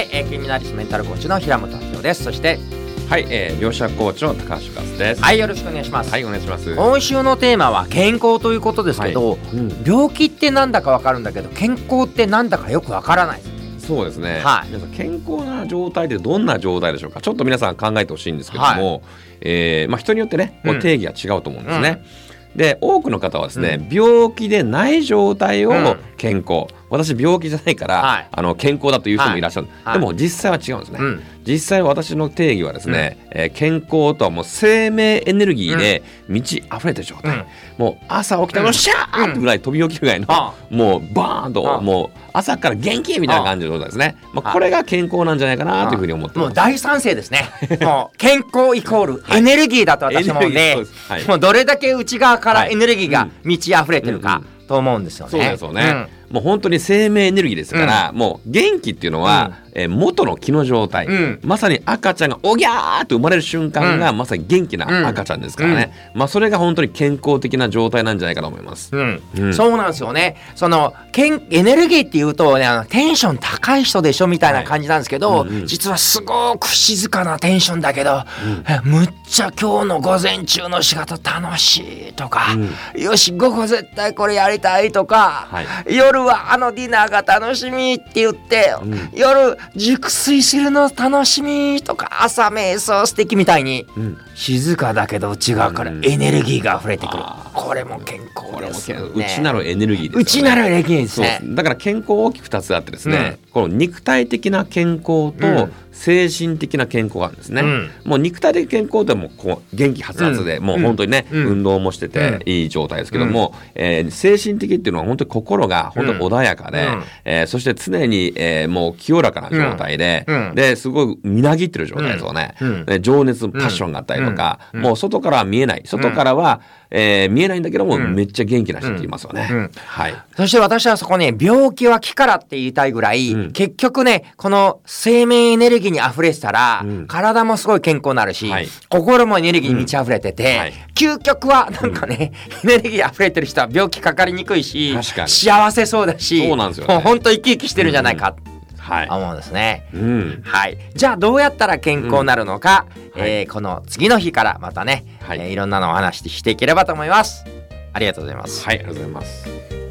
はい、えー、気になりすメンタルコーチの平本明夫です。そしてはい、えー、両者コーチの高橋和です。はいよろしくお願いします、はい、お願いします。今週のテーマは健康ということですけど、うん、病気ってなんだかわかるんだけど健康ってなんだかよくわからない。そうですね。はい。皆さん健康な状態ってどんな状態でしょうか。ちょっと皆さん考えてほしいんですけども、えーまあ人によってね、こううん。定義は違うと思うんですね。で多くの方はですね、病気でない状態をうん。健康、私病気じゃないから、はい。あの健康だという人もいらっしゃる、はい。でも実際は違うんですね、うん。実際私の定義はですね、えー健康とはもう生命エネルギーで満ち溢れてる状態、うん。もう朝起きたらシャーってぐらい飛び起きるぐらいの、あもうバーンあともう朝から元気みたいな感じの状態ですね、まあ、あこれが健康なんじゃないかなというふうに思ってます。もう大賛成ですね。もう健康イコールエネルギーだと私もねはい。もうどれだけ内側からはい。エネルギーが満ち溢れてるかうんと思うんですよね、そうですよね、もう本当に生命エネルギーですから、もう元気っていうのは、えー元の気の状態、うん。まさに赤ちゃんがおぎゃーって生まれる瞬間が、まさに元気な赤ちゃんですからね、まあそれが本当に健康的な状態なんじゃないかと思います。うん。うん。そうなんですよね。そのけんエネルギーっていうとねあのテンション高い人でしょみたいな感じなんですけど、はいうんうん。実はすごく静かなテンションだけど、えむっちゃ今日の午前中の仕事楽しいとか、よし午後絶対これやりたいとか、はい。夜はあのディナーが楽しみって言って、うん。夜熟睡するの楽しみとか朝瞑想素敵みたいに、うん静かだけど内側からエネルギーが溢れてくる、あこれも健康ですよね。内なるエネルギーですよね。内なるエネルギーですね。だから健康大きく2つあってですね、この肉体的な健康と精神的な健康があるんですね、うん。もう肉体的健康ってもうこう元気はつで、うん。もう本当にね、うん。運動もしてていい状態ですけども、えー精神的っていうのは本当に心が本当に穏やかで、うん。えーそして常に、えーもう清らかな状態で、うん。ですごいみなぎってる状態ですよね、うん。で情熱パッションがあったりとか、うん。もう外からは見えない。外からは、えー見えないんだけども、うん。めっちゃ元気な人っていますよね、うん。はい。そして私はそこね、病気は気からって言いたいぐらい、うん。結局ね、この生命エネルギーに溢れてたら、うん。体もすごい健康になるし、はい。心もエネルギーに満ち溢れてて、うん。はい。究極はなんかね、エネルギー溢れてる人は病気かかりにくいし、幸せそうだし、そうなんですよね。もう本当生き生きしてるんじゃないかはいと思うんですね。うんはい。じゃあどうやったら健康になるのか、うんえーこの次の日からまたね、はいいえーいろんなのをお話ししていければと思います。ありがとうございます。はい、ありがとうございます。